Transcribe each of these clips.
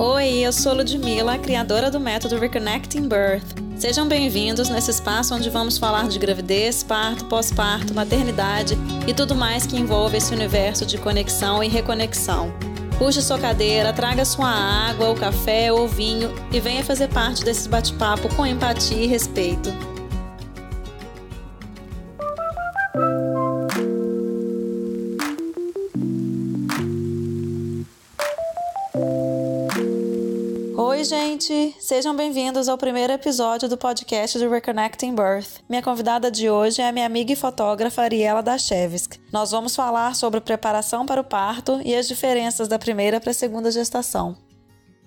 Oi, eu sou Ludmilla, criadora do método Reconnecting Birth. Sejam bem-vindos nesse espaço onde vamos falar de gravidez, parto, pós-parto, maternidade e tudo mais que envolve esse universo de conexão e reconexão. Puxe sua cadeira, traga sua água, o café ou vinho e venha fazer parte desse bate-papo com empatia e respeito. Gente! Sejam bem-vindos ao primeiro episódio do podcast do Reconnecting Birth. Minha convidada de hoje é a minha amiga e fotógrafa Ariela Dachevsk. Nós vamos falar sobre preparação para o parto e as diferenças da primeira para a segunda gestação.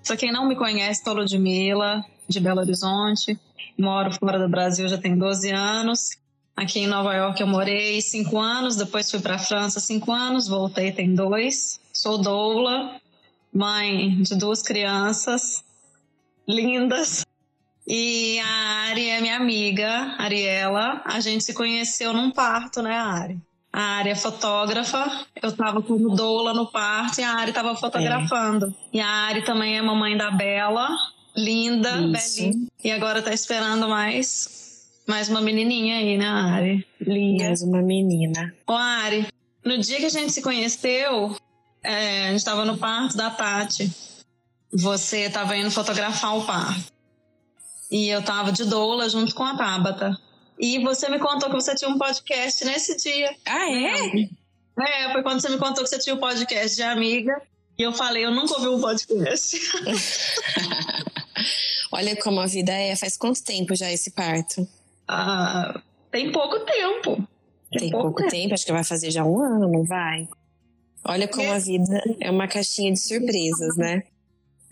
Para quem não me conhece, sou Ludmilla, de Belo Horizonte. Moro fora do Brasil já tem 12 anos. Aqui em Nova York eu morei 5 anos, depois fui para a França 5 anos, voltei tem dois. Sou doula, mãe de duas crianças lindas. E a Ari é minha amiga, Ariela. A gente se conheceu num parto, né, Ari? A Ari é fotógrafa. Eu tava como doula no parto e a Ari tava fotografando. É. E a Ari também é mamãe da Bela, linda, Isso. belinha. E agora tá esperando mais mais uma menininha aí, né, Ari? Linda. Mais uma menina. Ô, Ari, no dia que a gente se conheceu, é, a gente tava no parto da Tati você estava indo fotografar o parto. E eu estava de doula junto com a Tabata. E você me contou que você tinha um podcast nesse dia. Ah, é? É, foi quando você me contou que você tinha um podcast de amiga. E eu falei, eu nunca ouvi um podcast. Olha como a vida é. Faz quanto tempo já esse parto? Ah, tem pouco tempo. Tem, tem pouco, tempo. tempo. Acho que vai fazer já um ano, não vai? Olha como é. a vida é uma caixinha de surpresas, né?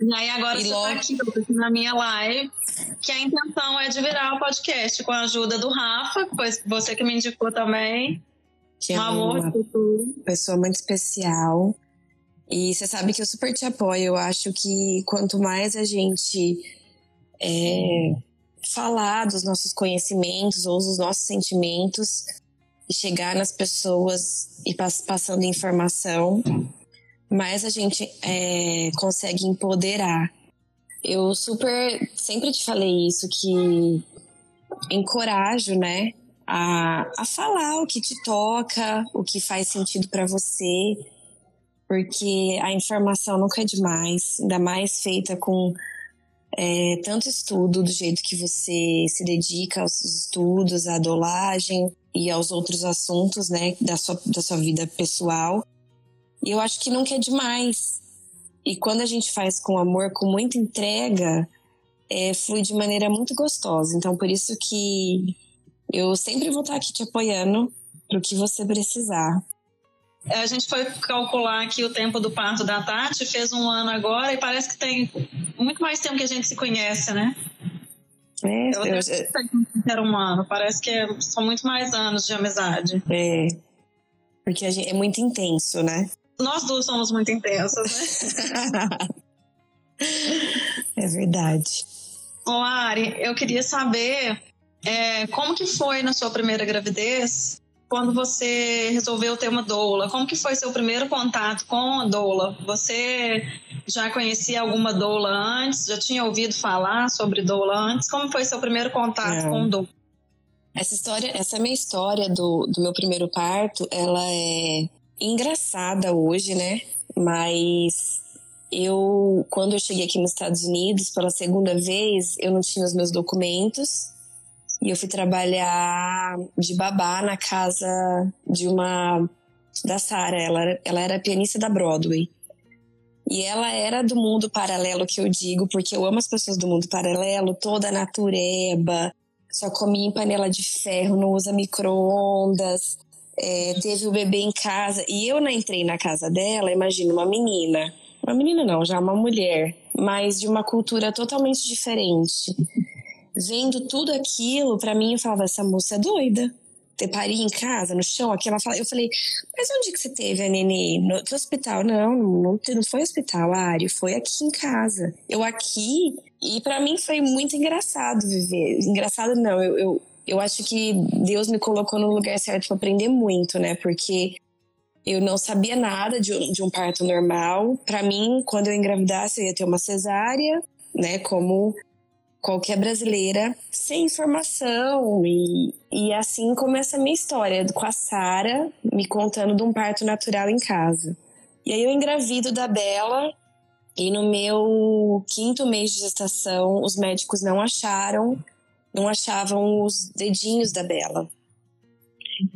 E aí agora e você tá logo... tá aqui na minha live, que a intenção é de virar o podcast com a ajuda do Rafa, que foi você que me indicou também. Que um é amor, uma pessoa muito especial. E você sabe que eu super te apoio. Eu acho que quanto mais a gente é, falar dos nossos conhecimentos ou dos nossos sentimentos e chegar nas pessoas e pass passando informação, mais a gente é, consegue empoderar. Eu super sempre te falei isso que encorajo, né, a, a falar o que te toca, o que faz sentido para você, porque a informação nunca é demais, ainda mais feita com é, tanto estudo do jeito que você se dedica aos estudos, à dolagem e aos outros assuntos, né, da sua, da sua vida pessoal. E eu acho que nunca é demais. E quando a gente faz com amor, com muita entrega, é, flui de maneira muito gostosa. Então, por isso que eu sempre vou estar aqui te apoiando para o que você precisar. A gente foi calcular aqui o tempo do parto da Tati, fez um ano agora e parece que tem muito mais tempo que a gente se conhece, né? É, eu, eu, era um ano, parece que é, são muito mais anos de amizade. É, porque gente, é muito intenso, né? Nós duas somos muito intensas, né? é verdade. Ô, Ari, eu queria saber é, como que foi na sua primeira gravidez quando você resolveu ter uma doula? Como que foi seu primeiro contato com a doula? Você já conhecia alguma doula antes? Já tinha ouvido falar sobre doula antes? Como foi seu primeiro contato é. com doula? Essa história, essa minha história do, do meu primeiro parto, ela é engraçada hoje, né? Mas eu, quando eu cheguei aqui nos Estados Unidos pela segunda vez, eu não tinha os meus documentos e eu fui trabalhar de babá na casa de uma da Sara. Ela, ela era pianista da Broadway. E ela era do mundo paralelo que eu digo, porque eu amo as pessoas do mundo paralelo, toda natureba, só comia em panela de ferro, não usa micro-ondas é, teve o bebê em casa. E eu não entrei na casa dela, imagina, uma menina. Uma menina não, já uma mulher, mas de uma cultura totalmente diferente. Vendo tudo aquilo, para mim, eu falava, essa moça é doida. Ter pari em casa, no chão, aqui ela fala, eu falei, mas onde que você teve a nenê? No, no hospital? Não, não, não foi hospital, Ari, foi aqui em casa. Eu aqui, e para mim foi muito engraçado viver. Engraçado não, eu, eu eu acho que Deus me colocou no lugar certo para aprender muito, né? Porque Eu não sabia nada de um, de um parto normal. Para mim, quando eu engravidasse, eu ia ter uma cesárea, né? Como qualquer brasileira, sem informação. E, e assim começa a minha história, com a Sara me contando de um parto natural em casa. E aí eu engravido da Bela, e no meu quinto mês de gestação, os médicos não acharam, não achavam os dedinhos da Bela.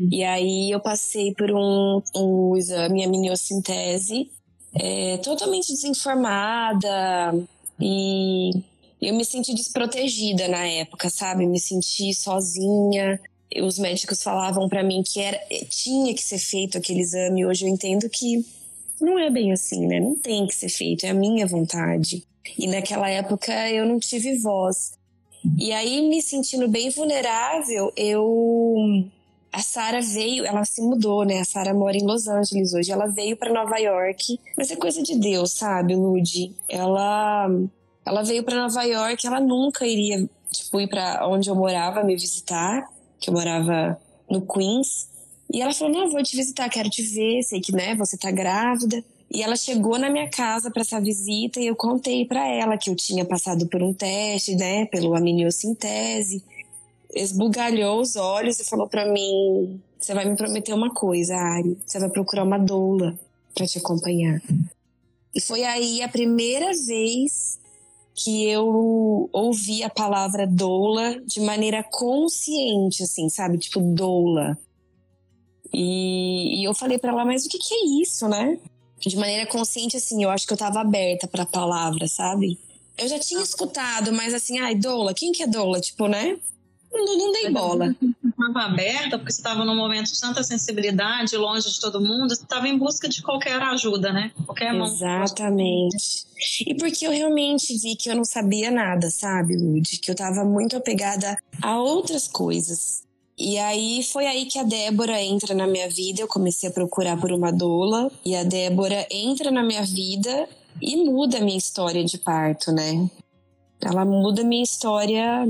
E aí eu passei por um, um exame, a miniocintese, é, totalmente desinformada e eu me senti desprotegida na época, sabe? Me senti sozinha. Os médicos falavam para mim que era, tinha que ser feito aquele exame. Hoje eu entendo que não é bem assim, né? Não tem que ser feito, é a minha vontade. E naquela época eu não tive voz. E aí, me sentindo bem vulnerável, eu a Sara veio, ela se mudou, né? A Sara mora em Los Angeles hoje. Ela veio para Nova York, mas é coisa de Deus, sabe, Ludi? Ela ela veio para Nova York, ela nunca iria tipo ir para onde eu morava me visitar, que eu morava no Queens. E ela falou: "Não, vou te visitar, quero te ver, sei que, né, você tá grávida". E ela chegou na minha casa para essa visita e eu contei para ela que eu tinha passado por um teste, né, pelo amniocintese esbugalhou os olhos e falou para mim: Você vai me prometer uma coisa, Ari. Você vai procurar uma doula para te acompanhar. E foi aí a primeira vez que eu ouvi a palavra doula de maneira consciente, assim, sabe? Tipo, doula. E, e eu falei para ela, mas o que, que é isso, né? De maneira consciente, assim, eu acho que eu tava aberta pra palavra, sabe? Eu já tinha escutado, mas assim, ai, doula, quem que é doula? Tipo, né? não, não dei bola. Estava aberta, porque você estava num momento de tanta sensibilidade, longe de todo mundo, você estava em busca de qualquer ajuda, né? Qualquer mão. Exatamente. E porque eu realmente vi que eu não sabia nada, sabe, Lud? Que eu estava muito apegada a outras coisas. E aí foi aí que a Débora entra na minha vida. Eu comecei a procurar por uma doula. E a Débora entra na minha vida e muda a minha história de parto, né? Ela muda a minha história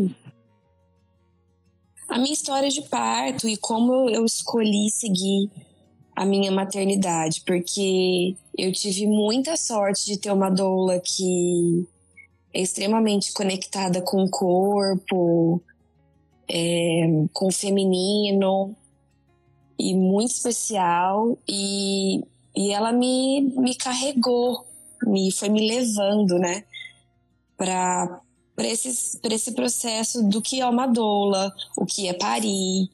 a minha história de parto e como eu escolhi seguir a minha maternidade, porque eu tive muita sorte de ter uma doula que é extremamente conectada com o corpo, é, com feminino e muito especial e, e ela me, me carregou, me foi me levando, né, para para esse processo do que é uma doula, o que é parir,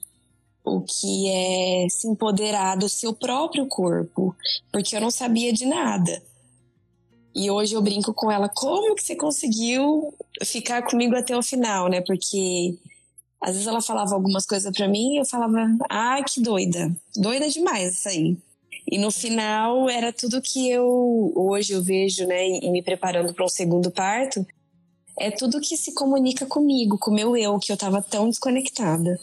o que é se empoderar do seu próprio corpo, porque eu não sabia de nada. E hoje eu brinco com ela, como que você conseguiu ficar comigo até o final, né? Porque às vezes ela falava algumas coisas para mim e eu falava, ah, que doida, doida demais isso aí. E no final era tudo que eu hoje eu vejo, né, e me preparando para um segundo parto, é tudo que se comunica comigo, com o meu eu, que eu tava tão desconectada.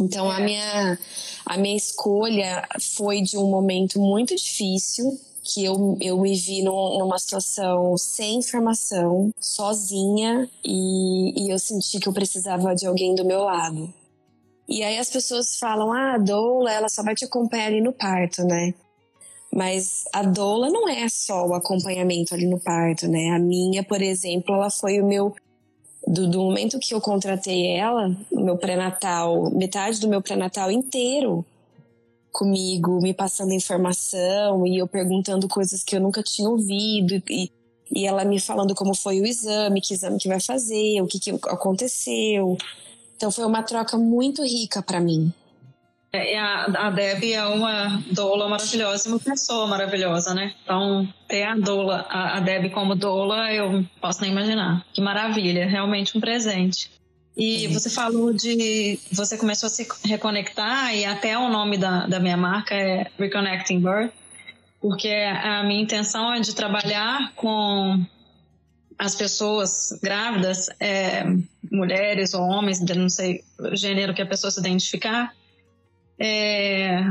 Então a é. minha a minha escolha foi de um momento muito difícil, que eu, eu me vi num, numa situação sem informação, sozinha, e, e eu senti que eu precisava de alguém do meu lado. E aí as pessoas falam, ah, a doula, ela só vai te acompanhar ali no parto, né? Mas a doula não é só o acompanhamento ali no parto, né? A minha, por exemplo, ela foi o meu. Do, do momento que eu contratei ela, o meu pré-natal, metade do meu pré-natal inteiro comigo, me passando informação e eu perguntando coisas que eu nunca tinha ouvido e, e ela me falando como foi o exame, que exame que vai fazer, o que, que aconteceu. Então foi uma troca muito rica para mim. É, a, a Deb é uma doula maravilhosa, uma pessoa maravilhosa, né? Então, ter a doula, a, a Deb como doula, eu posso nem imaginar. Que maravilha, realmente um presente. E você falou de. Você começou a se reconectar, e até o nome da, da minha marca é Reconnecting Birth, porque a minha intenção é de trabalhar com as pessoas grávidas, é, mulheres ou homens, não sei o gênero que a pessoa se identificar, é,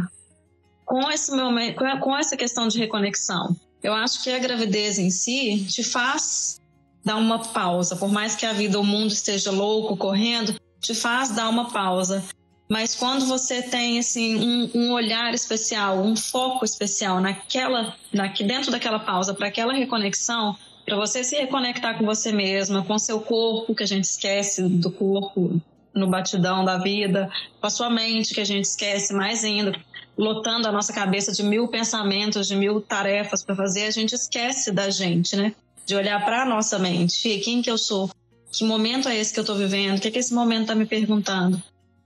com, esse momento, com essa questão de reconexão. Eu acho que a gravidez em si te faz dar uma pausa, por mais que a vida, o mundo esteja louco, correndo, te faz dar uma pausa Mas quando você tem assim um, um olhar especial, um foco especial naquela, na, dentro daquela pausa, para aquela reconexão, para você se reconectar com você mesma, com seu corpo, que a gente esquece do corpo no batidão da vida, com a sua mente, que a gente esquece mais ainda, lotando a nossa cabeça de mil pensamentos, de mil tarefas para fazer, a gente esquece da gente, né? De olhar para a nossa mente, quem que eu sou, que momento é esse que eu estou vivendo, o que, que esse momento está me perguntando.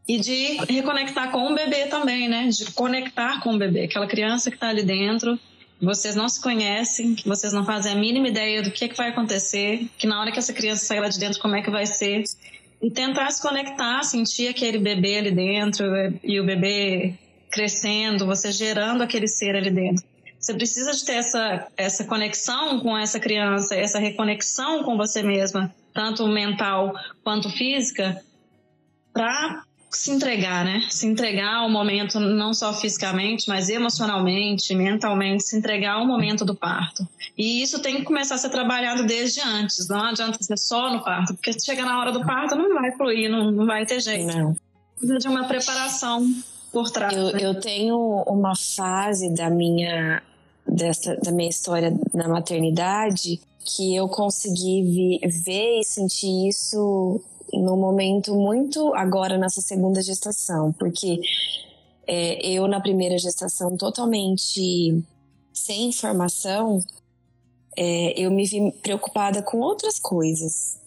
E de reconectar com o bebê também, né? De conectar com o bebê, aquela criança que está ali dentro, vocês não se conhecem, que vocês não fazem a mínima ideia do que, que vai acontecer, que na hora que essa criança sair lá de dentro, como é que vai ser. E tentar se conectar, sentir aquele bebê ali dentro e o bebê crescendo, você gerando aquele ser ali dentro. Você precisa de ter essa, essa conexão com essa criança, essa reconexão com você mesma, tanto mental quanto física, para se entregar, né? Se entregar ao momento, não só fisicamente, mas emocionalmente, mentalmente, se entregar ao momento do parto. E isso tem que começar a ser trabalhado desde antes. Não adianta ser só no parto, porque se chegar na hora do parto não vai fluir, não, não vai ter jeito. Não. Precisa de uma preparação por trás. Eu, né? eu tenho uma fase da minha, dessa, da minha história na maternidade que eu consegui ver e sentir isso num momento muito agora nessa segunda gestação, porque é, eu na primeira gestação totalmente sem informação, é, eu me vi preocupada com outras coisas.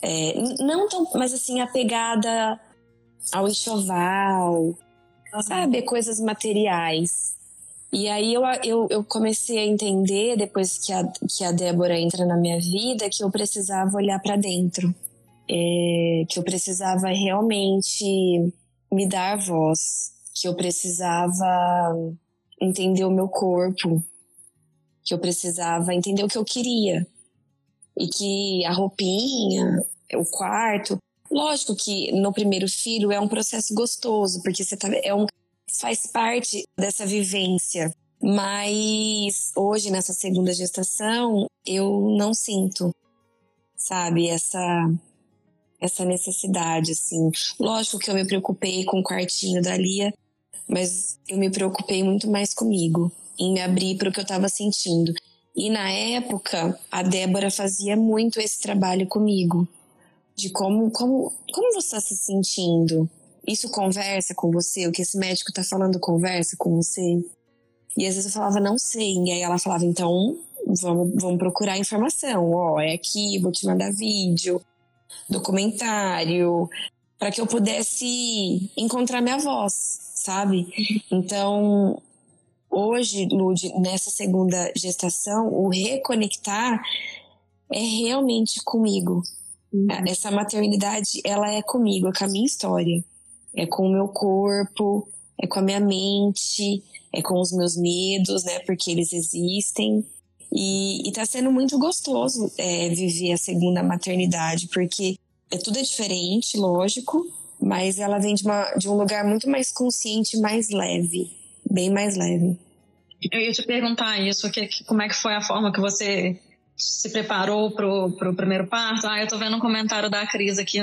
É, não tão, mas assim, apegada ao enxoval, sabe? Coisas materiais. E aí eu, eu, eu, comecei a entender, depois que a, que a Débora entra na minha vida, que eu precisava olhar para dentro é, que eu precisava realmente me dar voz, que eu precisava entender o meu corpo, que eu precisava entender o que eu queria. E que a roupinha, o quarto. Lógico que no primeiro filho é um processo gostoso, porque você tá, é um, faz parte dessa vivência. Mas hoje, nessa segunda gestação, eu não sinto, sabe, essa essa necessidade, assim. Lógico que eu me preocupei com o quartinho da Lia, mas eu me preocupei muito mais comigo, em me abrir para o que eu estava sentindo. E na época, a Débora fazia muito esse trabalho comigo, de como, como, como você está se sentindo. Isso conversa com você? O que esse médico está falando conversa com você? E às vezes eu falava, não sei. E aí ela falava, então vamos, vamos procurar informação. Ó, é aqui, vou te mandar vídeo documentário, para que eu pudesse encontrar minha voz, sabe? Então, hoje, Lud, nessa segunda gestação, o reconectar é realmente comigo. Uhum. Essa maternidade, ela é comigo, é com a minha história. É com o meu corpo, é com a minha mente, é com os meus medos, né? Porque eles existem. E, e tá sendo muito gostoso é, viver a segunda maternidade, porque é tudo é diferente, lógico, mas ela vem de, uma, de um lugar muito mais consciente, mais leve, bem mais leve. Eu ia te perguntar isso, que, que, como é que foi a forma que você se preparou pro, pro primeiro parto? Ah, eu tô vendo um comentário da Cris aqui.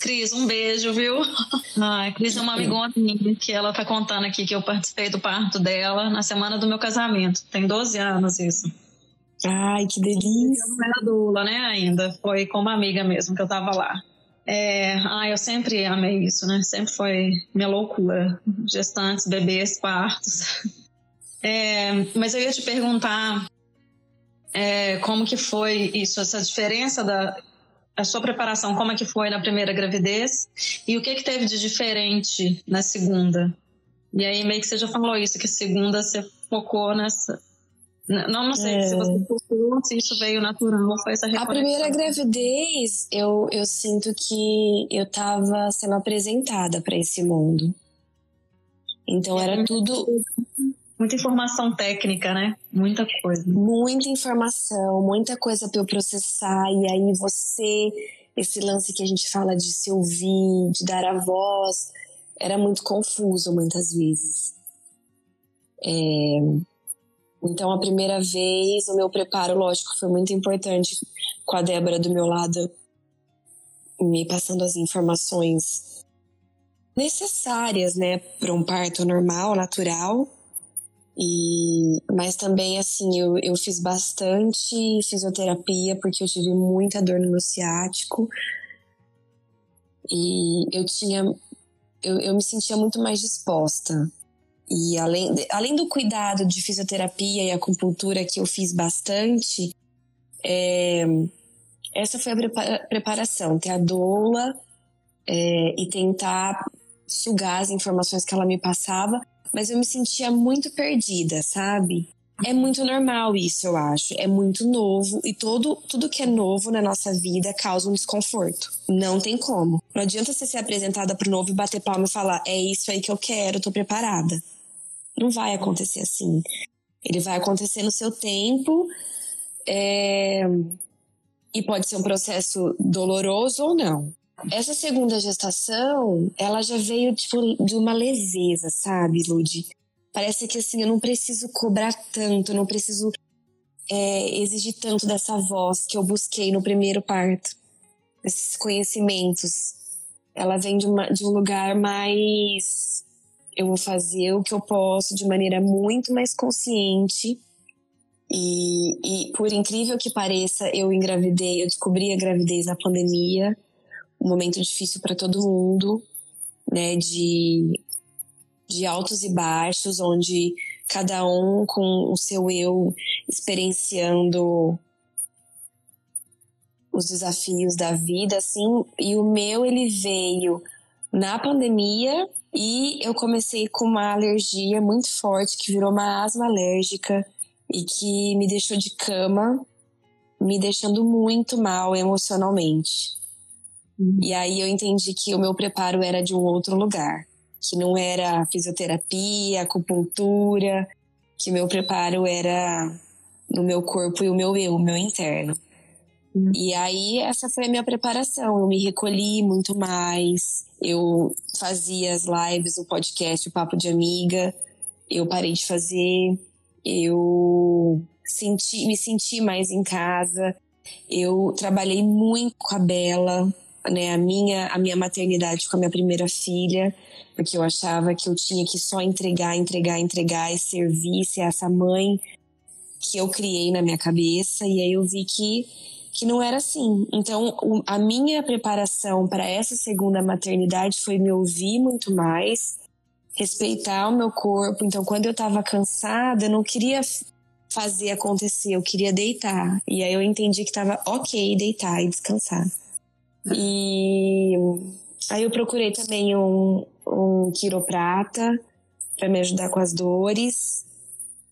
Cris, um beijo, viu? Ah, Cris é uma amigona minha que ela tá contando aqui que eu participei do parto dela na semana do meu casamento. Tem 12 anos isso. Ai, que delícia. Eu não era doula, né, ainda. Foi com uma amiga mesmo que eu tava lá. É, ah, eu sempre amei isso, né? Sempre foi minha loucura. Gestantes, bebês, partos. É, mas eu ia te perguntar é, como que foi isso, essa diferença da a sua preparação, como é que foi na primeira gravidez e o que que teve de diferente na segunda. E aí meio que você já falou isso, que segunda você focou nessa, não, não sei é. se você focou, se isso veio natural, foi essa reconexão. A primeira gravidez, eu, eu sinto que eu estava sendo apresentada para esse mundo. Então era tudo. Muita informação técnica, né? Muita coisa. Muita informação, muita coisa para eu processar. E aí você, esse lance que a gente fala de se ouvir, de dar a voz, era muito confuso muitas vezes. É, então, a primeira vez, o meu preparo, lógico, foi muito importante com a Débora do meu lado, me passando as informações necessárias, né, para um parto normal, natural. E, mas também, assim, eu, eu fiz bastante fisioterapia porque eu tive muita dor no meu ciático. E eu tinha. Eu, eu me sentia muito mais disposta. E além, além do cuidado de fisioterapia e acupuntura que eu fiz bastante, é, essa foi a preparação, ter a doula é, e tentar sugar as informações que ela me passava mas eu me sentia muito perdida, sabe? É muito normal isso, eu acho. É muito novo e todo, tudo que é novo na nossa vida causa um desconforto. Não tem como. Não adianta você ser apresentada pro novo e bater palma e falar: é isso aí que eu quero, tô preparada. Não vai acontecer assim. Ele vai acontecer no seu tempo é... e pode ser um processo doloroso ou não. Essa segunda gestação, ela já veio tipo, de uma leveza, sabe, Lud? Parece que assim, eu não preciso cobrar tanto, não preciso é, exigir tanto dessa voz que eu busquei no primeiro parto. Esses conhecimentos. Ela vem de, uma, de um lugar mais. Eu vou fazer o que eu posso de maneira muito mais consciente. E, e por incrível que pareça, eu engravidei, eu descobri a gravidez na pandemia um momento difícil para todo mundo, né? De, de altos e baixos, onde cada um com o seu eu experienciando os desafios da vida, assim. E o meu, ele veio na pandemia e eu comecei com uma alergia muito forte que virou uma asma alérgica e que me deixou de cama, me deixando muito mal emocionalmente. Uhum. E aí eu entendi que o meu preparo era de um outro lugar, que não era fisioterapia, acupuntura, que meu preparo era no meu corpo e o meu eu, o meu interno. Uhum. E aí essa foi a minha preparação. Eu me recolhi muito mais. Eu fazia as lives, o podcast, o papo de amiga. Eu parei de fazer. Eu senti, me senti mais em casa. Eu trabalhei muito com a Bela né, a minha a minha maternidade com a minha primeira filha, porque eu achava que eu tinha que só entregar, entregar, entregar e servir, ser essa mãe que eu criei na minha cabeça e aí eu vi que que não era assim. Então, a minha preparação para essa segunda maternidade foi me ouvir muito mais, respeitar o meu corpo. Então, quando eu estava cansada, eu não queria fazer acontecer, eu queria deitar. E aí eu entendi que estava ok deitar e descansar. E aí eu procurei também um, um quiroprata para me ajudar com as dores,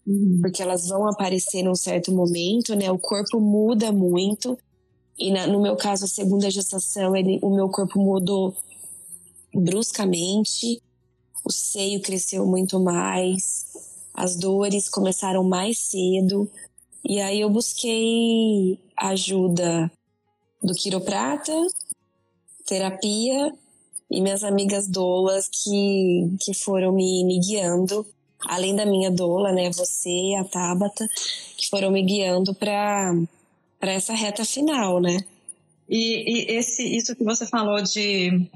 uhum. porque elas vão aparecer num certo momento, né? O corpo muda muito. E na, no meu caso, a segunda gestação, ele, o meu corpo mudou bruscamente, o seio cresceu muito mais, as dores começaram mais cedo. E aí eu busquei ajuda do quiroprata, terapia e minhas amigas doulas que, que foram me, me guiando, além da minha doula, né, você, a Tabata, que foram me guiando para essa reta final, né? E, e, esse, isso que você falou de,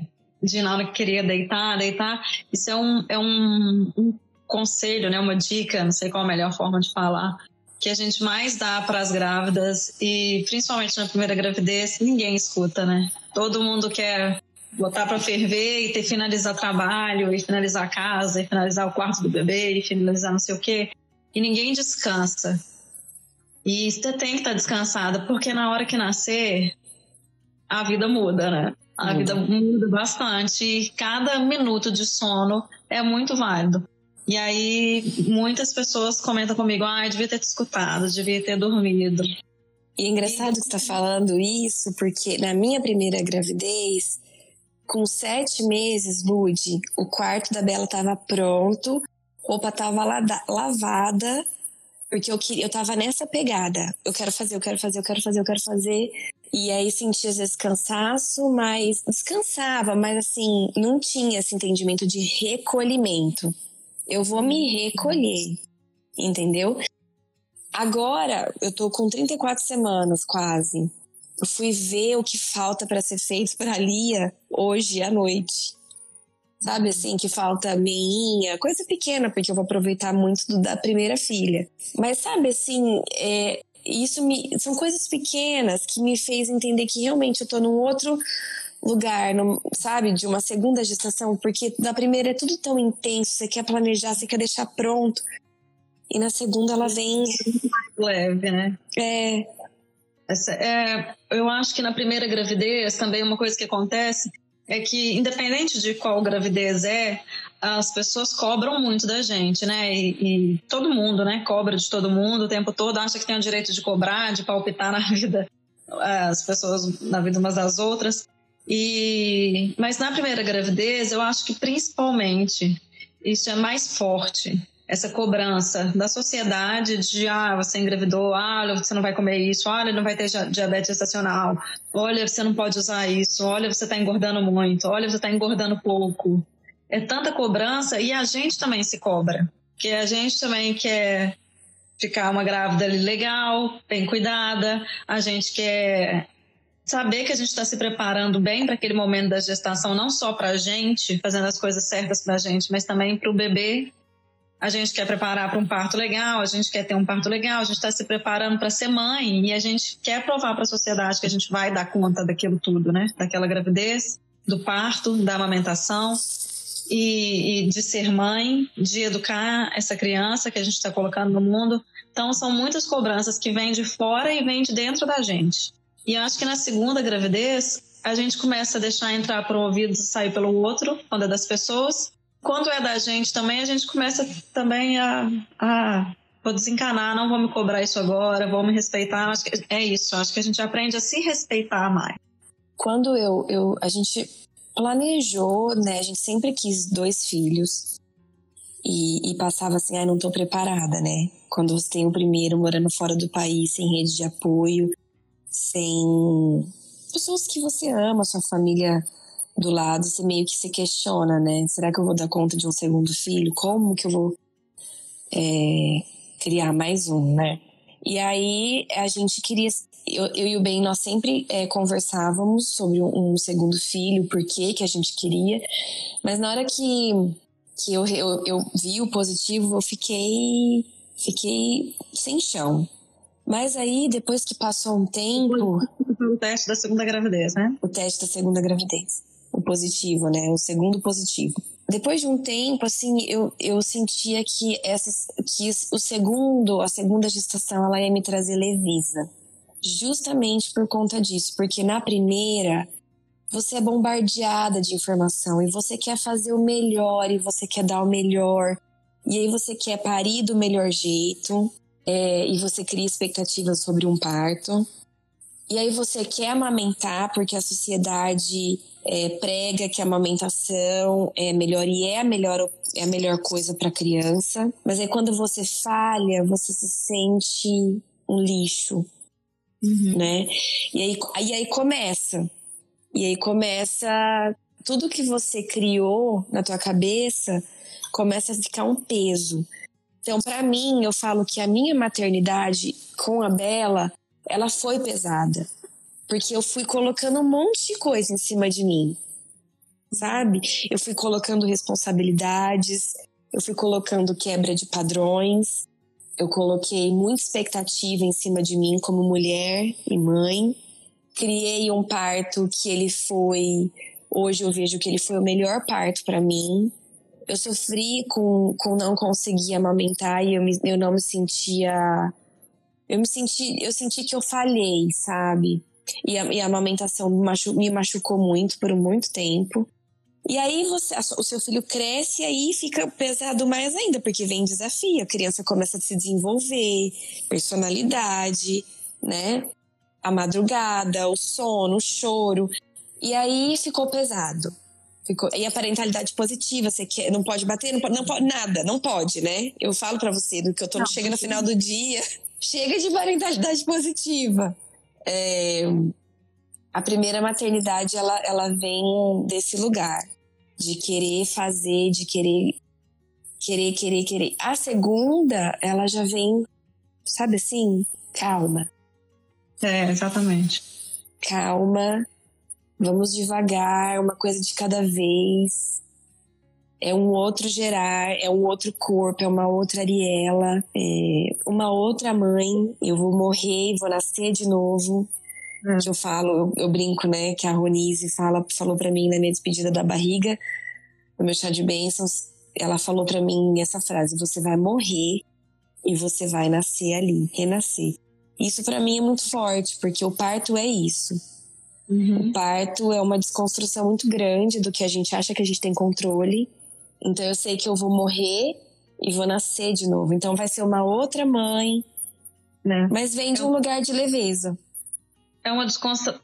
de na hora que queria deitar, deitar, isso é um, é um, um conselho, né, uma dica, não sei qual a melhor forma de falar, que a gente mais dá para as grávidas e principalmente na primeira gravidez, ninguém escuta, né? Todo mundo quer botar para ferver e ter finalizar trabalho, e finalizar casa, e finalizar o quarto do bebê, e finalizar não sei o quê. E ninguém descansa. E você tem que estar tá descansada, porque na hora que nascer, a vida muda, né? A vida muda bastante. E cada minuto de sono é muito válido. E aí muitas pessoas comentam comigo, ah, devia ter te escutado, devia ter dormido. E é engraçado que você está falando isso, porque na minha primeira gravidez, com sete meses, Lud, o quarto da Bela estava pronto, roupa estava lavada, porque eu queria, eu tava nessa pegada. Eu quero fazer, eu quero fazer, eu quero fazer, eu quero fazer. E aí sentia às vezes cansaço, mas descansava, mas assim, não tinha esse entendimento de recolhimento eu vou me recolher, entendeu? Agora, eu tô com 34 semanas quase. Eu fui ver o que falta para ser feito para Lia hoje à noite. Sabe assim, que falta meinha, coisa pequena, porque eu vou aproveitar muito do, da primeira filha. Mas sabe assim, é, isso me, são coisas pequenas que me fez entender que realmente eu tô num outro lugar, num, sabe, de uma segunda gestação, porque da primeira é tudo tão intenso, você quer planejar, você quer deixar pronto. E na segunda ela vem mais leve, né? É. Essa, é. Eu acho que na primeira gravidez também uma coisa que acontece é que, independente de qual gravidez é, as pessoas cobram muito da gente, né? E, e, todo mundo, né? Cobra de todo mundo o tempo todo, acha que tem o direito de cobrar, de palpitar na vida, as pessoas na vida umas das outras. E, mas na primeira gravidez, eu acho que principalmente isso é mais forte essa cobrança da sociedade de ah, você engravidou, ah, você não vai comer isso, olha, não vai ter diabetes gestacional, olha, você não pode usar isso, olha, você está engordando muito, olha, você está engordando pouco. É tanta cobrança e a gente também se cobra, porque a gente também quer ficar uma grávida legal, bem cuidada, a gente quer saber que a gente está se preparando bem para aquele momento da gestação, não só para a gente, fazendo as coisas certas para a gente, mas também para o bebê a gente quer preparar para um parto legal, a gente quer ter um parto legal, a gente está se preparando para ser mãe e a gente quer provar para a sociedade que a gente vai dar conta daquilo tudo, né? Daquela gravidez, do parto, da amamentação e, e de ser mãe, de educar essa criança que a gente está colocando no mundo. Então, são muitas cobranças que vêm de fora e vêm de dentro da gente. E eu acho que na segunda gravidez, a gente começa a deixar entrar por um ouvido e sair pelo outro, quando é das pessoas, quando é da gente também, a gente começa também a, a vou desencanar, não vou me cobrar isso agora, vou me respeitar. Acho que é isso, acho que a gente aprende a se respeitar mais. Quando eu, eu a gente planejou, né? A gente sempre quis dois filhos e, e passava assim, ai, ah, não tô preparada, né? Quando você tem o primeiro morando fora do país, sem rede de apoio, sem pessoas que você ama, sua família do lado, você meio que se questiona, né? Será que eu vou dar conta de um segundo filho? Como que eu vou é, criar mais um, né? E aí a gente queria. Eu, eu e o Ben, nós sempre é, conversávamos sobre um, um, segundo filho, por que que a gente queria. Mas na hora que, que eu, eu, eu vi o positivo, eu fiquei, fiquei sem chão. Mas aí, depois que passou um tempo. O teste da segunda gravidez, né? O teste da segunda gravidez o positivo, né? O segundo positivo. Depois de um tempo, assim, eu, eu sentia que, essas, que o segundo, a segunda gestação, ela ia me trazer leveza. Justamente por conta disso, porque na primeira você é bombardeada de informação e você quer fazer o melhor e você quer dar o melhor. E aí você quer parir do melhor jeito é, e você cria expectativas sobre um parto. E aí você quer amamentar porque a sociedade é, prega que a amamentação é melhor e é a melhor, é a melhor coisa para a criança, mas aí quando você falha, você se sente um lixo, uhum. né? E aí, e aí começa. E aí começa tudo que você criou na tua cabeça começa a ficar um peso. Então, para mim, eu falo que a minha maternidade com a Bela, ela foi pesada porque eu fui colocando um monte de coisa em cima de mim, sabe? Eu fui colocando responsabilidades, eu fui colocando quebra de padrões, eu coloquei muita expectativa em cima de mim como mulher e mãe. Criei um parto que ele foi, hoje eu vejo que ele foi o melhor parto para mim. Eu sofri com, com não conseguir amamentar e eu, me, eu não me sentia. Eu me senti, eu senti que eu falhei, sabe? E a, e a amamentação me, machu, me machucou muito por muito tempo. E aí você, o seu filho cresce e aí fica pesado mais ainda, porque vem desafio, a criança começa a se desenvolver, personalidade, né? A madrugada, o sono, o choro. E aí ficou pesado. Ficou, e a parentalidade positiva, você quer, não pode bater, não pode, não pode nada, não pode, né? Eu falo para você do que eu tô, não, chega no final do dia, chega de parentalidade positiva. É, a primeira maternidade ela, ela vem desse lugar de querer fazer, de querer querer, querer, querer. A segunda, ela já vem, sabe assim, calma. É, exatamente. Calma, vamos devagar, uma coisa de cada vez. É um outro gerar, é um outro corpo, é uma outra Ariela, é uma outra mãe. Eu vou morrer e vou nascer de novo. Hum. Que eu falo, eu, eu, brinco, né? Que a Ronise fala, falou para mim na minha despedida da barriga, no meu chá de bênçãos, ela falou para mim essa frase: você vai morrer e você vai nascer ali, renascer. Isso para mim é muito forte, porque o parto é isso. Uhum. O parto é uma desconstrução muito grande do que a gente acha que a gente tem controle. Então eu sei que eu vou morrer e vou nascer de novo. Então vai ser uma outra mãe, né? Mas vem de um lugar de leveza. É uma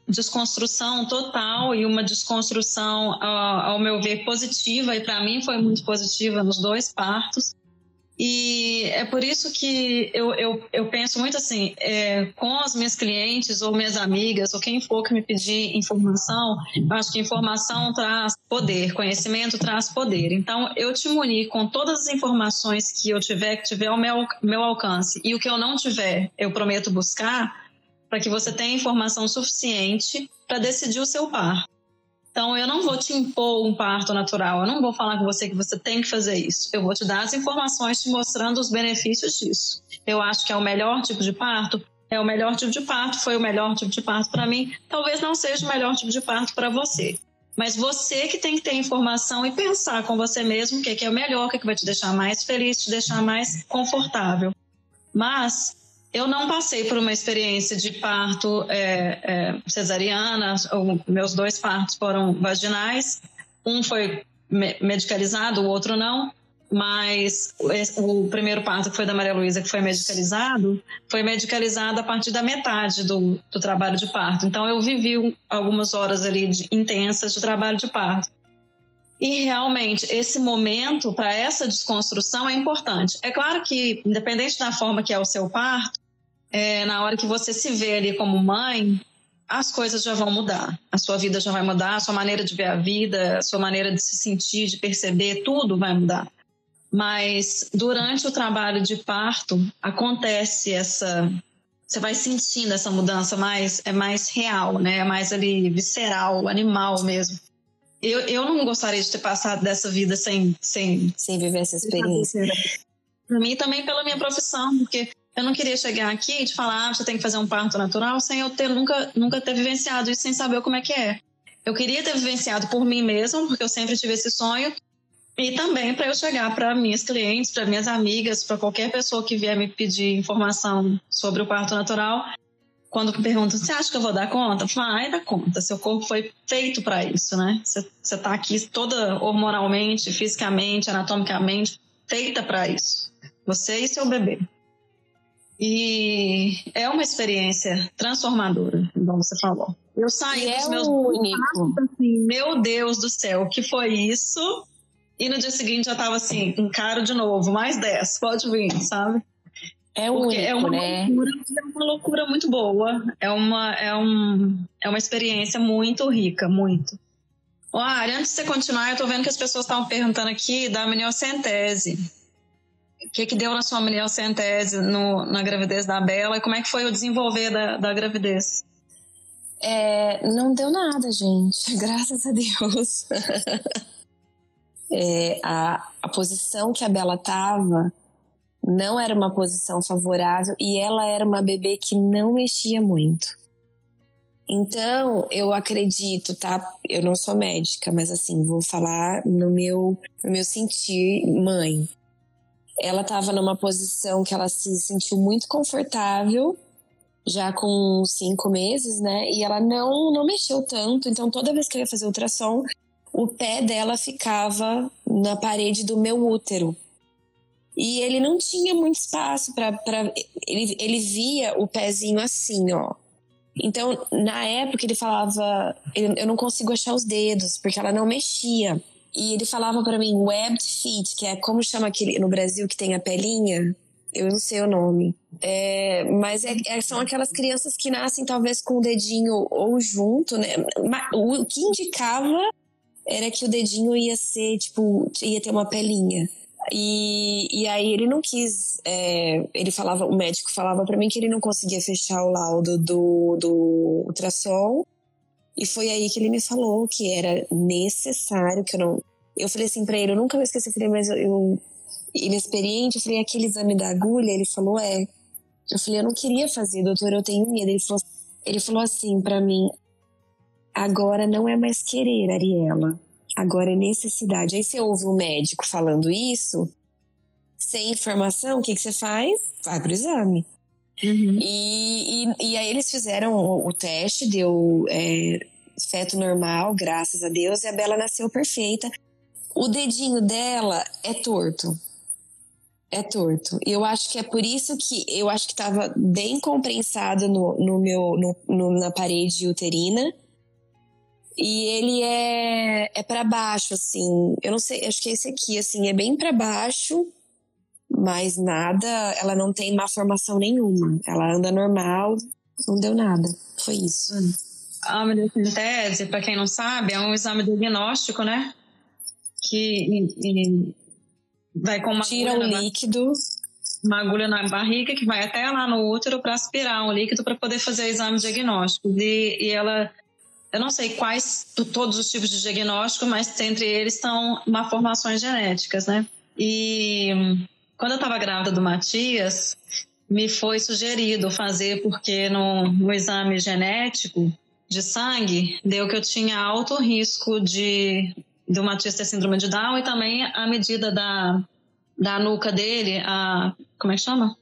desconstrução total e uma desconstrução, ao meu ver, positiva. E para mim foi muito positiva nos dois partos. E é por isso que eu, eu, eu penso muito assim, é, com as minhas clientes ou minhas amigas ou quem for que me pedir informação, eu acho que informação traz poder, conhecimento traz poder. Então, eu te munir com todas as informações que eu tiver, que tiver ao meu, meu alcance e o que eu não tiver, eu prometo buscar para que você tenha informação suficiente para decidir o seu par. Então, eu não vou te impor um parto natural, eu não vou falar com você que você tem que fazer isso. Eu vou te dar as informações te mostrando os benefícios disso. Eu acho que é o melhor tipo de parto, é o melhor tipo de parto, foi o melhor tipo de parto para mim, talvez não seja o melhor tipo de parto para você. Mas você que tem que ter informação e pensar com você mesmo o que é o melhor, o que vai te deixar mais feliz, te deixar mais confortável. Mas eu não passei por uma experiência de parto é, é, cesariana, meus dois partos foram vaginais, um foi medicalizado, o outro não, mas o primeiro parto que foi da Maria Luísa, que foi medicalizado, foi medicalizado a partir da metade do, do trabalho de parto. Então eu vivi algumas horas ali de, intensas de trabalho de parto. E realmente, esse momento para essa desconstrução é importante. É claro que, independente da forma que é o seu parto, é, na hora que você se vê ali como mãe, as coisas já vão mudar. A sua vida já vai mudar, a sua maneira de ver a vida, a sua maneira de se sentir, de perceber, tudo vai mudar. Mas durante o trabalho de parto, acontece essa. Você vai sentindo essa mudança mais, é mais real, né? É mais ali visceral, animal mesmo eu, eu não gostaria de ter passado dessa vida sem, sem, sem viver essa experiência. Para mim, também pela minha profissão, porque eu não queria chegar aqui e te falar, ah, você tem que fazer um parto natural, sem eu ter nunca, nunca ter vivenciado isso, sem saber como é que é. Eu queria ter vivenciado por mim mesma, porque eu sempre tive esse sonho, e também para eu chegar para minhas clientes, para minhas amigas, para qualquer pessoa que vier me pedir informação sobre o parto natural, quando perguntam, você acha que eu vou dar conta? Vai dar conta, seu corpo foi feito para isso, né? Você está aqui toda hormonalmente, fisicamente, anatomicamente, feita para isso. Você e seu bebê. E é uma experiência transformadora, como você falou. Eu saí dos é meus único. assim, meu Deus do céu, o que foi isso? E no dia seguinte já tava assim, encaro de novo, mais 10, pode vir, sabe? É único, é uma né? Loucura, é uma loucura muito boa. É uma, é, um, é uma experiência muito rica, muito. Ó, Ari, antes de você continuar, eu tô vendo que as pessoas estavam perguntando aqui da amniocentese. O que que deu na sua amniocentese no, na gravidez da Bela e como é que foi o desenvolver da, da gravidez? É, não deu nada, gente. Graças a Deus. é, a, a posição que a Bela tava não era uma posição favorável e ela era uma bebê que não mexia muito. Então, eu acredito, tá? Eu não sou médica, mas assim, vou falar no meu, no meu sentir mãe. Ela estava numa posição que ela se sentiu muito confortável, já com cinco meses, né? E ela não, não mexeu tanto, então toda vez que eu ia fazer ultrassom, o pé dela ficava na parede do meu útero. E ele não tinha muito espaço para. Ele, ele via o pezinho assim, ó. Então, na época, ele falava: Eu não consigo achar os dedos, porque ela não mexia. E ele falava para mim webbed feet, que é como chama aquele no Brasil que tem a pelinha. Eu não sei o nome. É, mas é, é, são aquelas crianças que nascem talvez com o dedinho ou junto, né? O que indicava era que o dedinho ia ser, tipo, ia ter uma pelinha. E, e aí ele não quis. É, ele falava, o médico falava para mim que ele não conseguia fechar o laudo do, do ultrassom. E foi aí que ele me falou que era necessário, que eu não. eu falei assim pra ele, eu nunca vou esquecer, eu falei, mas eu, eu inexperiente, eu falei, aquele exame da agulha? Ele falou, é. Eu falei, eu não queria fazer, doutor, eu tenho medo. Ele falou, ele falou assim para mim, agora não é mais querer, Ariela, agora é necessidade. Aí você ouve o um médico falando isso, sem informação, o que, que você faz? Vai pro exame. Uhum. E, e, e, aí eles fizeram o, o teste, deu é, feto normal, graças a Deus, e a Bela nasceu perfeita. O dedinho dela é torto. É torto. E eu acho que é por isso que eu acho que estava bem compensado no, no meu no, no, na parede uterina. E ele é é para baixo assim. Eu não sei, acho que esse aqui assim é bem para baixo, mas nada, ela não tem má formação nenhuma. Ela anda normal, não deu nada. Foi isso. A amniocentese, para quem não sabe, é um exame diagnóstico, né? Que e, e vai com uma tira o líquido, uma agulha na barriga que vai até lá no útero para aspirar um líquido para poder fazer o exame diagnóstico. E, e ela, eu não sei quais todos os tipos de diagnóstico, mas entre eles estão malformações genéticas, né? E quando eu estava grávida do Matias, me foi sugerido fazer porque no, no exame genético de sangue deu que eu tinha alto risco de do Matias ter síndrome de Down e também a medida da, da nuca dele, a. Como é que chama?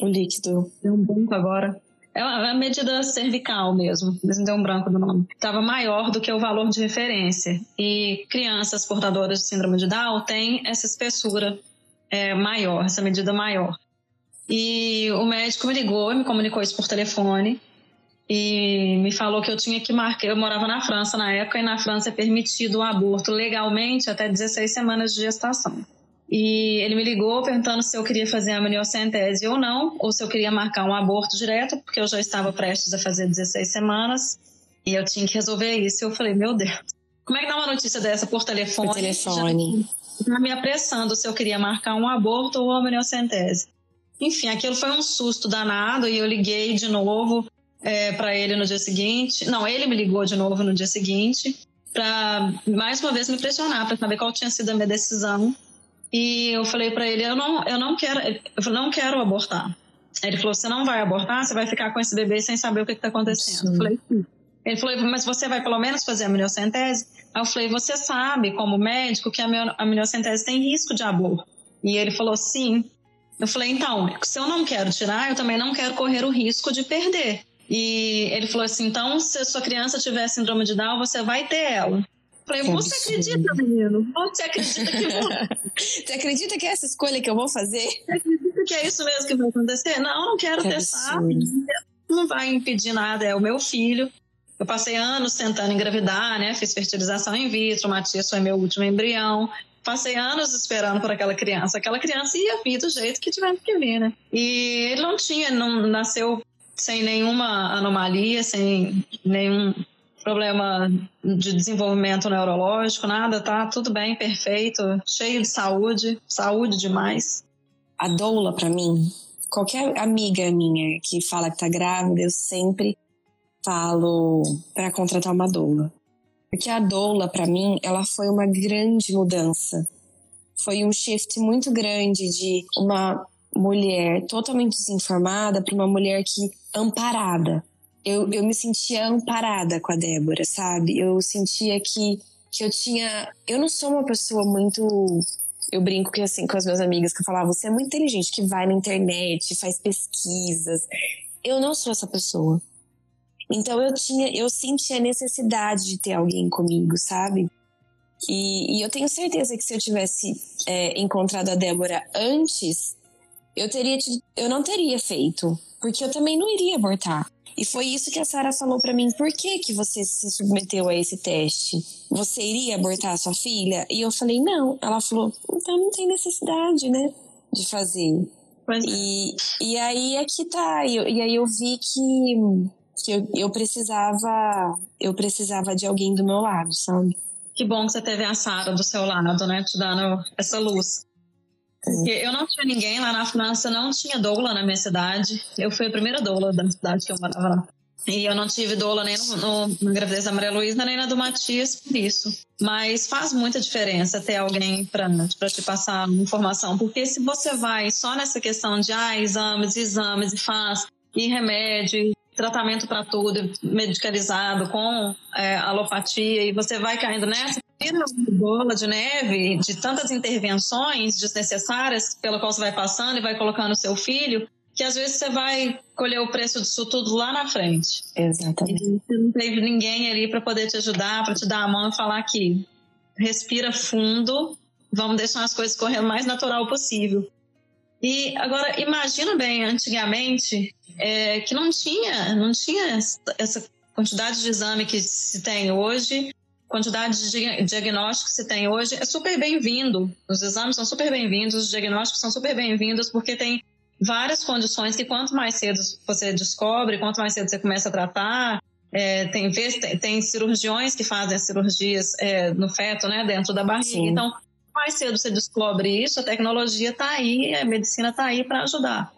O líquido. Deu um branco agora. É a medida cervical mesmo, mas deu um branco do nome. Estava maior do que o valor de referência. E crianças portadoras de síndrome de Down têm essa espessura é, maior, essa medida maior. E o médico me ligou, me comunicou isso por telefone e me falou que eu tinha que marcar. Eu morava na França na época e na França é permitido o aborto legalmente até 16 semanas de gestação. E ele me ligou perguntando se eu queria fazer a amniocentese ou não, ou se eu queria marcar um aborto direto, porque eu já estava prestes a fazer 16 semanas e eu tinha que resolver isso. Eu falei, meu Deus, como é que dá uma notícia dessa por telefone? Por telefone. Já me apressando se eu queria marcar um aborto ou amniocentese. Enfim, aquilo foi um susto danado e eu liguei de novo é, para ele no dia seguinte. Não, ele me ligou de novo no dia seguinte para mais uma vez me pressionar para saber qual tinha sido a minha decisão. E eu falei para ele, eu não, eu não quero, eu não quero abortar. Ele falou, você não vai abortar, você vai ficar com esse bebê sem saber o que está acontecendo. Sim. Eu falei, sim. Ele falou, mas você vai pelo menos fazer a amniocentese? Aí eu falei, você sabe, como médico, que a amniocentese tem risco de aborto. E ele falou, sim. Eu falei, então, se eu não quero tirar, eu também não quero correr o risco de perder. E ele falou assim: então, se a sua criança tiver síndrome de Down, você vai ter ela. Eu falei, você acredita, menino? Você acredita que vou... Você acredita que é essa escolha que eu vou fazer? Você acredita que é isso mesmo que vai acontecer? Não, não quero que testar. Absurdo. Não vai impedir nada, é o meu filho. Eu passei anos tentando engravidar, né? Fiz fertilização in vitro, o Matias foi meu último embrião. Passei anos esperando por aquela criança. Aquela criança ia vir do jeito que tivesse que vir, né? E ele não tinha, não nasceu sem nenhuma anomalia, sem nenhum problema de desenvolvimento neurológico, nada, tá tudo bem, perfeito, cheio de saúde, saúde demais. A doula, para mim, qualquer amiga minha que fala que tá grávida, eu sempre falo para contratar uma doula. Porque a doula, para mim, ela foi uma grande mudança. Foi um shift muito grande de uma mulher totalmente desinformada para uma mulher que amparada. Eu, eu me sentia amparada com a Débora, sabe? Eu sentia que, que eu tinha. Eu não sou uma pessoa muito. Eu brinco que assim com as minhas amigas que eu falava, você é muito inteligente, que vai na internet, faz pesquisas. Eu não sou essa pessoa. Então eu tinha, eu sentia a necessidade de ter alguém comigo, sabe? E, e eu tenho certeza que se eu tivesse é, encontrado a Débora antes, eu teria eu não teria feito, porque eu também não iria abortar. E foi isso que a Sara falou para mim. Por que que você se submeteu a esse teste? Você iria abortar a sua filha? E eu falei, não. Ela falou, então não tem necessidade, né, de fazer. Pois é. e, e aí é que tá. E, e aí eu vi que, que eu, eu precisava eu precisava de alguém do meu lado, sabe? Que bom que você teve a Sara do seu lado, né? Te dando essa luz. Porque eu não tinha ninguém lá na França, não tinha doula na minha cidade. Eu fui a primeira doula da cidade que eu morava lá. E eu não tive doula nem no, no, na gravidez da Maria Luísa, nem na do Matias por isso. Mas faz muita diferença ter alguém para te passar informação. Porque se você vai só nessa questão de ah, exames, exames, e faz, e remédio, tratamento para tudo, medicalizado, com é, alopatia, e você vai caindo nessa, vira bola de neve de tantas intervenções desnecessárias pela qual você vai passando e vai colocando seu filho, que às vezes você vai colher o preço disso tudo lá na frente. Exatamente. E você não teve ninguém ali para poder te ajudar, para te dar a mão e falar que respira fundo, vamos deixar as coisas correndo o mais natural possível. E agora imagina bem, antigamente é, que não tinha, não tinha essa quantidade de exame que se tem hoje, quantidade de diagnóstico que se tem hoje é super bem-vindo. Os exames são super bem-vindos, os diagnósticos são super bem-vindos porque tem várias condições que quanto mais cedo você descobre, quanto mais cedo você começa a tratar, é, tem, tem, tem, cirurgiões que fazem as cirurgias é, no feto, né, dentro da barriga. Sim. Então, mais cedo você descobre isso, a tecnologia está aí, a medicina está aí para ajudar.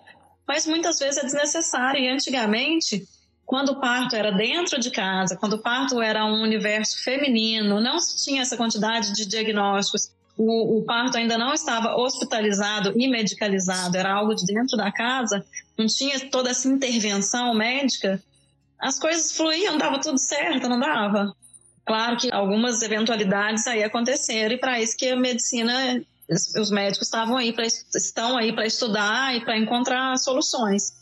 Mas muitas vezes é desnecessário. E antigamente, quando o parto era dentro de casa, quando o parto era um universo feminino, não se tinha essa quantidade de diagnósticos o, o, parto ainda não estava hospitalizado e medicalizado, era algo de dentro da casa, não tinha toda essa intervenção médica, as coisas fluíam, dava tudo certo, não dava? Claro que algumas eventualidades aí aconteceram e para isso que a medicina, os médicos estavam aí pra, estão aí para estudar e para encontrar soluções.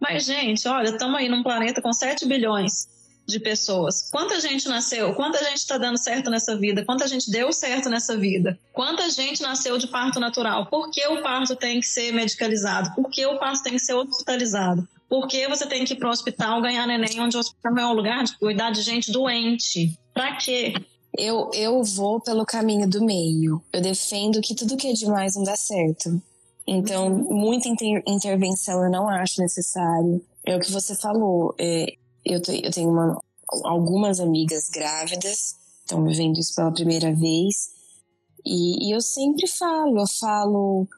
Mas gente, olha, estamos aí num planeta com 7 bilhões de pessoas. Quanta gente nasceu? Quanta gente está dando certo nessa vida? Quanta gente deu certo nessa vida? Quanta gente nasceu de parto natural? Por que o parto tem que ser medicalizado? Por que o parto tem que ser hospitalizado? Por que você tem que ir para o hospital ganhar neném, onde o hospital é um lugar de cuidar de gente doente? Para quê? Eu, eu vou pelo caminho do meio. Eu defendo que tudo que é demais não dá certo. Então, muita inter intervenção eu não acho necessário. É o que você falou. É, eu, eu tenho uma, algumas amigas grávidas, estão vivendo isso pela primeira vez, e, e eu sempre falo, eu falo,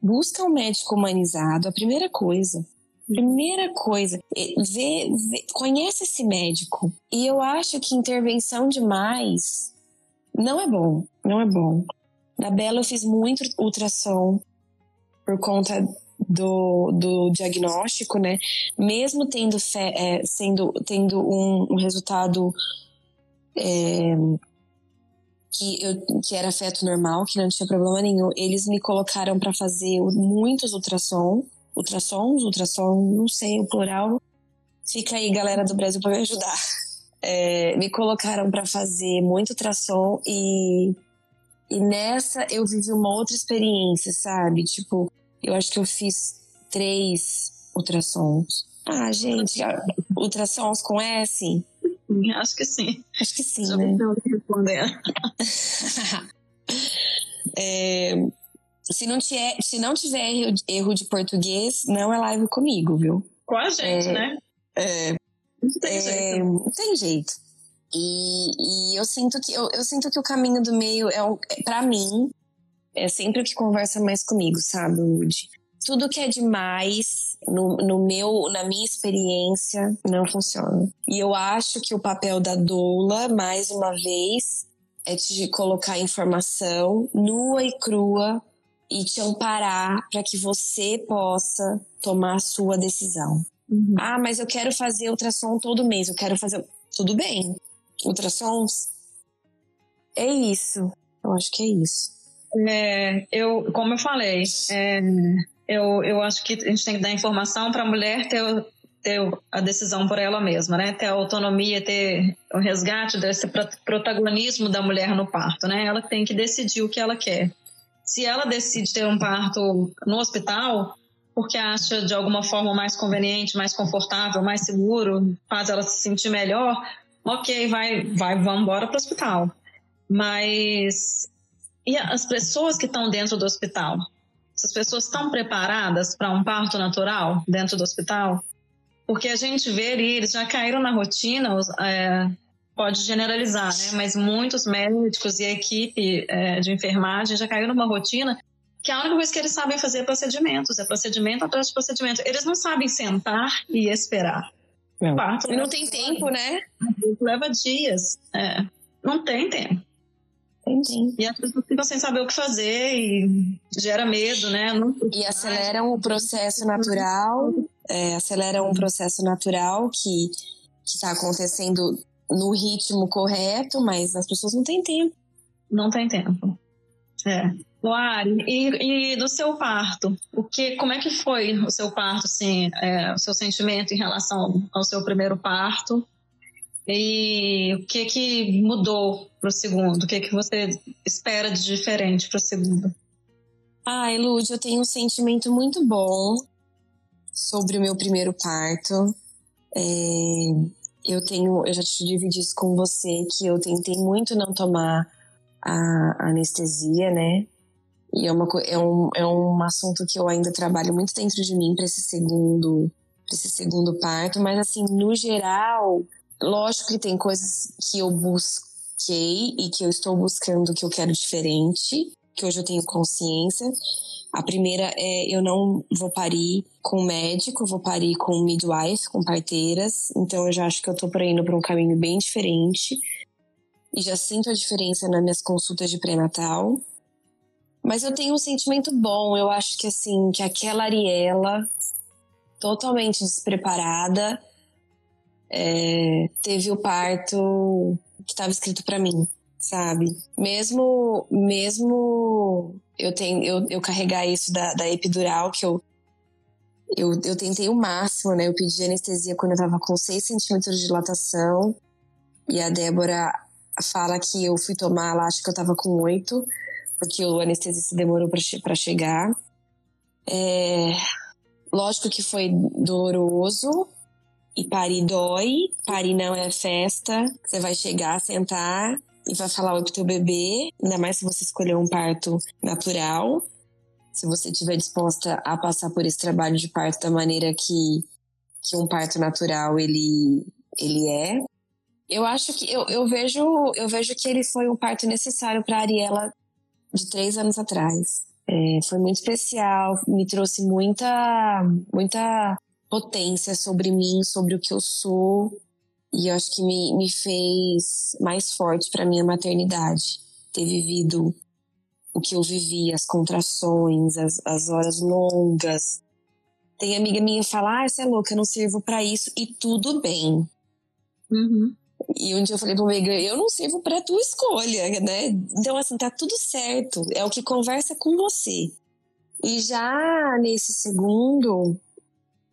busca um médico humanizado, a primeira coisa. Primeira coisa, vê, vê, conhece esse médico. E eu acho que intervenção demais não é bom, não é bom. Na Bela eu fiz muito ultrassom por conta do, do diagnóstico, né? Mesmo tendo, fé, é, sendo, tendo um, um resultado é, que, eu, que era feto normal, que não tinha problema nenhum, eles me colocaram para fazer muitos ultrassom, ultrassons, ultrassom, não sei o plural. Fica aí, galera do Brasil, para me ajudar. É, me colocaram para fazer muito ultrassom e, e nessa eu vivi uma outra experiência, sabe? Tipo, eu acho que eu fiz três ultrassons. Ah, gente, ultrassons com S? Acho que sim. Acho que sim, Já né? responder. é, se, não tiver, se não tiver erro, erro de português, não é live comigo, viu? Com a gente, é, né? É, não tem é, jeito. Não tem jeito. E, e, eu sinto que eu, eu, sinto que o caminho do meio é, é para mim é sempre o que conversa mais comigo, sabe, Woody? Tudo que é demais, no, no meu, na minha experiência, não funciona. E eu acho que o papel da doula, mais uma vez, é te colocar informação nua e crua e te amparar para que você possa tomar a sua decisão. Uhum. Ah, mas eu quero fazer ultrassom todo mês, eu quero fazer. Tudo bem. Ultrassons? É isso. Eu acho que é isso. É, eu, como eu falei, é, eu, eu acho que a gente tem que dar informação para a mulher ter, ter a decisão por ela mesma, né? Ter a autonomia, ter o resgate desse protagonismo da mulher no parto, né? Ela tem que decidir o que ela quer. Se ela decide ter um parto no hospital, porque acha de alguma forma mais conveniente, mais confortável, mais seguro, faz ela se sentir melhor, ok, vai, vai, vamos embora para o hospital. Mas e as pessoas que estão dentro do hospital? Essas pessoas estão preparadas para um parto natural dentro do hospital? Porque a gente vê eles já caíram na rotina, é, pode generalizar, né? Mas muitos médicos e a equipe é, de enfermagem já caíram numa rotina que a única coisa que eles sabem fazer é procedimentos, é procedimento atrás de procedimento. Eles não sabem sentar e esperar. Não. Parto, não tem tempo, né? Leva dias. É. Não tem tempo. Entendi. E as pessoas ficam sem saber o que fazer e gera medo, né? Não... E aceleram o processo natural, é, aceleram um processo natural que está acontecendo no ritmo correto, mas as pessoas não têm tempo. Não tem tempo. É. Luari, e, e, do seu parto, o que, como é que foi o seu parto, assim, é, o seu sentimento em relação ao seu primeiro parto? E o que que mudou para o segundo? O que que você espera de diferente para o segundo? Ai, Lud, eu tenho um sentimento muito bom sobre o meu primeiro parto. É, eu tenho, eu já te dividi isso com você que eu tentei muito não tomar a anestesia, né? E é, uma, é, um, é um assunto que eu ainda trabalho muito dentro de mim para esse segundo esse segundo parto, mas assim, no geral, lógico que tem coisas que eu busquei e que eu estou buscando que eu quero diferente, que hoje eu tenho consciência. A primeira é eu não vou parir com médico, vou parir com midwife, com parteiras. Então eu já acho que eu tô por indo para um caminho bem diferente. E já sinto a diferença nas minhas consultas de pré-natal. Mas eu tenho um sentimento bom. Eu acho que assim, que aquela Ariela, totalmente despreparada, é, teve o parto que estava escrito para mim, sabe? Mesmo, mesmo eu tenho, eu, eu carregar isso da, da epidural que eu eu, eu tentei o máximo, né? Eu pedi anestesia quando eu tava com 6 centímetros de dilatação. E a Débora fala que eu fui tomar lá, acho que eu tava com 8 porque o anestesista demorou para chegar. É, lógico que foi doloroso e parir dói, parir não é festa. Você vai chegar, sentar e vai falar oi pro teu bebê, ainda mais se você escolher um parto natural. Se você estiver disposta a passar por esse trabalho de parto da maneira que, que um parto natural ele, ele é. Eu acho que eu, eu vejo eu vejo que ele foi um parto necessário para Ariela de três anos atrás. É, foi muito especial, me trouxe muita, muita potência sobre mim, sobre o que eu sou, e eu acho que me, me fez mais forte para minha maternidade. Ter vivido o que eu vivi, as contrações, as, as horas longas. Tem amiga minha que fala: Ah, você é louca, eu não sirvo para isso, e tudo bem. Uhum. E um dia eu falei pro Megan, eu não sirvo pra tua escolha, né? Então, assim, tá tudo certo. É o que conversa com você. E já nesse segundo,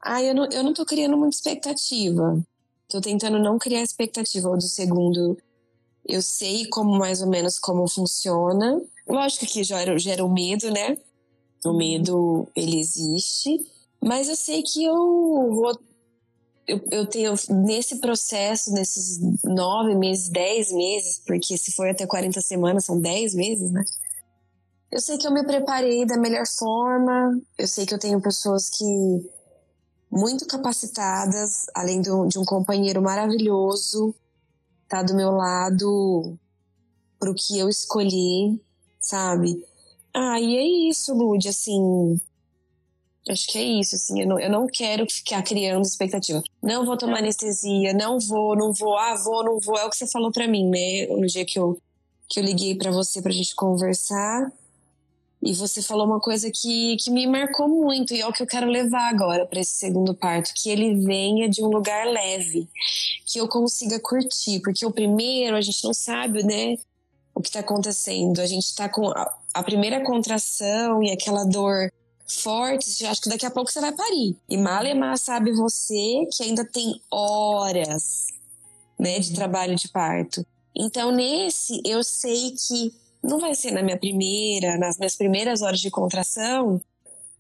ah, eu não, eu não tô criando muita expectativa. Tô tentando não criar expectativa. Do segundo, eu sei como mais ou menos como funciona. Lógico que gera, gera o medo, né? O medo, ele existe. Mas eu sei que eu vou eu, eu tenho, nesse processo, nesses nove meses, dez meses, porque se for até 40 semanas, são dez meses, né? Eu sei que eu me preparei da melhor forma, eu sei que eu tenho pessoas que muito capacitadas, além de um, de um companheiro maravilhoso, tá do meu lado pro que eu escolhi, sabe? Ah, e é isso, Lud, assim, Acho que é isso, assim. Eu não, eu não quero ficar criando expectativa. Não vou tomar anestesia, não vou, não vou, ah, vou, não vou. É o que você falou para mim, né? No dia que eu, que eu liguei para você pra gente conversar. E você falou uma coisa que, que me marcou muito e é o que eu quero levar agora para esse segundo parto, que ele venha de um lugar leve, que eu consiga curtir, porque o primeiro a gente não sabe, né, o que tá acontecendo. A gente tá com a, a primeira contração e aquela dor fortes, acho que daqui a pouco você vai parir. E Malemar sabe você que ainda tem horas, né, de trabalho de parto. Então, nesse, eu sei que não vai ser na minha primeira, nas minhas primeiras horas de contração,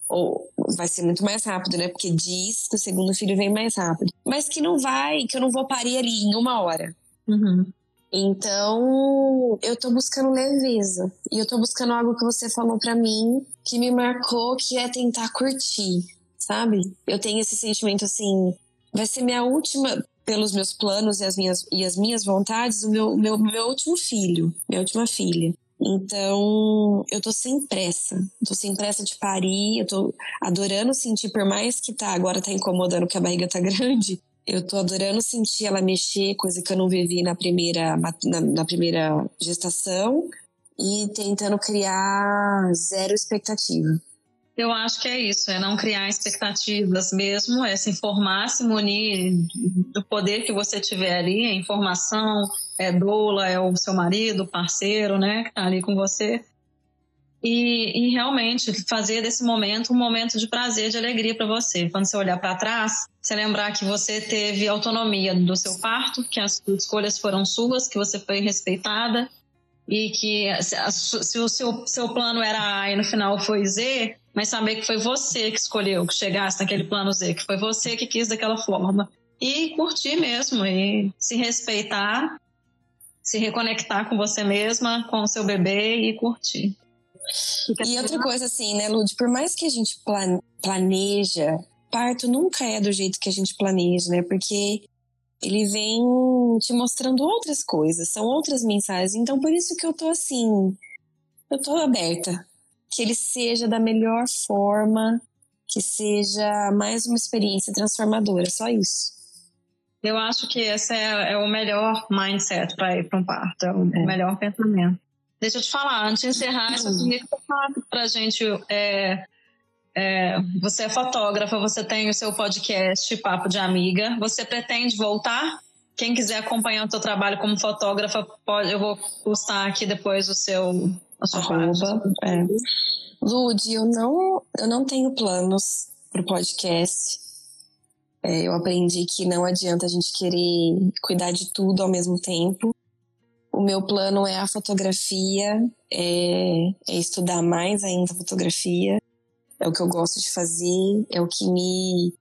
ou vai ser muito mais rápido, né? Porque diz que o segundo filho vem mais rápido. Mas que não vai, que eu não vou parir ali em uma hora. Uhum. Então, eu tô buscando leveza. E eu tô buscando algo que você falou para mim, que me marcou, que é tentar curtir, sabe? Eu tenho esse sentimento assim, vai ser minha última, pelos meus planos e as minhas, e as minhas vontades, o meu, meu, meu último filho, minha última filha. Então, eu tô sem pressa. Tô sem pressa de parir, eu tô adorando sentir, por mais que tá, agora tá incomodando que a barriga tá grande, Eu tô adorando sentir ela mexer, coisa que eu não vivi na primeira, na, na primeira gestação, e tentando criar zero expectativa. Eu acho que é isso, é não criar expectativas mesmo, é se informar, se munir do poder que você tiver ali, a informação, é doula, é o seu marido, parceiro, né, que tá ali com você. E, e realmente fazer desse momento um momento de prazer, de alegria para você. Quando você olhar para trás, você lembrar que você teve autonomia do seu parto, que as escolhas foram suas, que você foi respeitada e que se o seu, seu plano era A e no final foi Z, mas saber que foi você que escolheu que chegasse naquele plano Z, que foi você que quis daquela forma. E curtir mesmo, e se respeitar, se reconectar com você mesma, com o seu bebê e curtir. E outra coisa assim, né, Lud, por mais que a gente planeja, parto nunca é do jeito que a gente planeja, né? Porque ele vem te mostrando outras coisas, são outras mensagens. Então, por isso que eu tô assim, eu tô aberta. Que ele seja da melhor forma, que seja mais uma experiência transformadora, só isso. Eu acho que esse é, é o melhor mindset para ir para um parto, é o é. melhor pensamento. Deixa eu te falar, antes de encerrar, eu queria que você falasse pra gente. É, é, você é fotógrafa, você tem o seu podcast Papo de Amiga. Você pretende voltar? Quem quiser acompanhar o seu trabalho como fotógrafa, pode, eu vou postar aqui depois o seu a Arroba, é. Lud, eu não, eu não tenho planos pro podcast. É, eu aprendi que não adianta a gente querer cuidar de tudo ao mesmo tempo. O meu plano é a fotografia, é, é estudar mais ainda a fotografia. É o que eu gosto de fazer, é o que me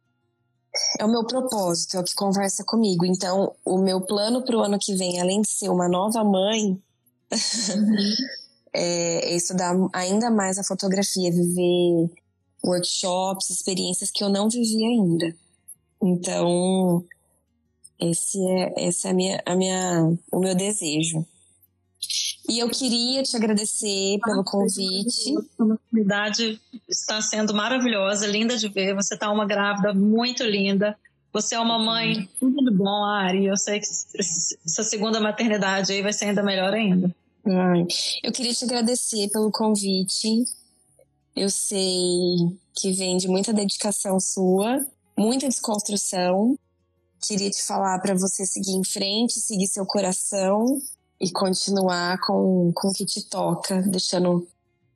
é o meu propósito, é o que conversa comigo. Então, o meu plano para o ano que vem, além de ser uma nova mãe, é, estudar ainda mais a fotografia, viver workshops, experiências que eu não vivi ainda. Então, esse é, esse é a minha, a minha, o meu desejo. E eu queria te agradecer pelo convite. A oportunidade está sendo maravilhosa, linda de ver. Você está uma grávida muito linda. Você é uma mãe tudo de bom, Ari. Eu sei que essa segunda maternidade aí vai ser ainda melhor ainda. Eu queria te agradecer pelo convite. Eu sei que vem de muita dedicação sua, muita desconstrução queria te falar para você seguir em frente, seguir seu coração e continuar com, com o que te toca, deixando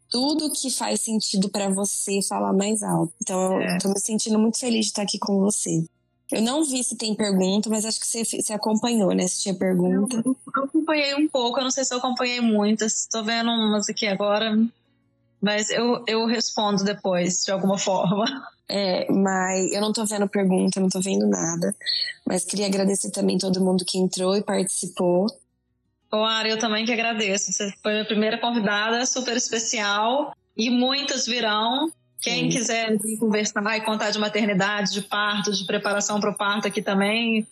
tudo que faz sentido para você falar mais alto. Então, é. eu tô me sentindo muito feliz de estar aqui com você. Eu não vi se tem pergunta, mas acho que você, você acompanhou, né? Se tinha pergunta. Eu, eu acompanhei um pouco, eu não sei se eu acompanhei muitas. Tô vendo umas aqui agora, mas eu, eu respondo depois, de alguma forma. É, mas eu não tô vendo pergunta, não tô vendo nada. Mas queria agradecer também todo mundo que entrou e participou. Ari, eu também que agradeço. Você foi a primeira convidada, super especial. E muitas virão. Quem Sim. quiser vir conversar e contar de maternidade, de parto, de preparação para o parto aqui também,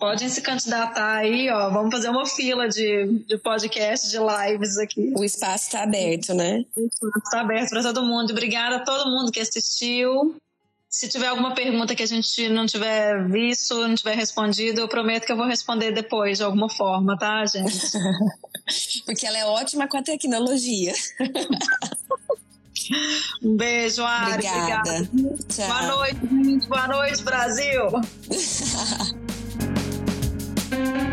podem se candidatar aí, ó. Vamos fazer uma fila de, de podcast, de lives aqui. O espaço está aberto, né? O espaço está aberto para todo mundo. Obrigada a todo mundo que assistiu. Se tiver alguma pergunta que a gente não tiver visto, não tiver respondido, eu prometo que eu vou responder depois, de alguma forma, tá, gente? Porque ela é ótima com a tecnologia. Um beijo, Ari. Obrigada. Obrigada. Boa noite, gente. Boa noite, Brasil. thank you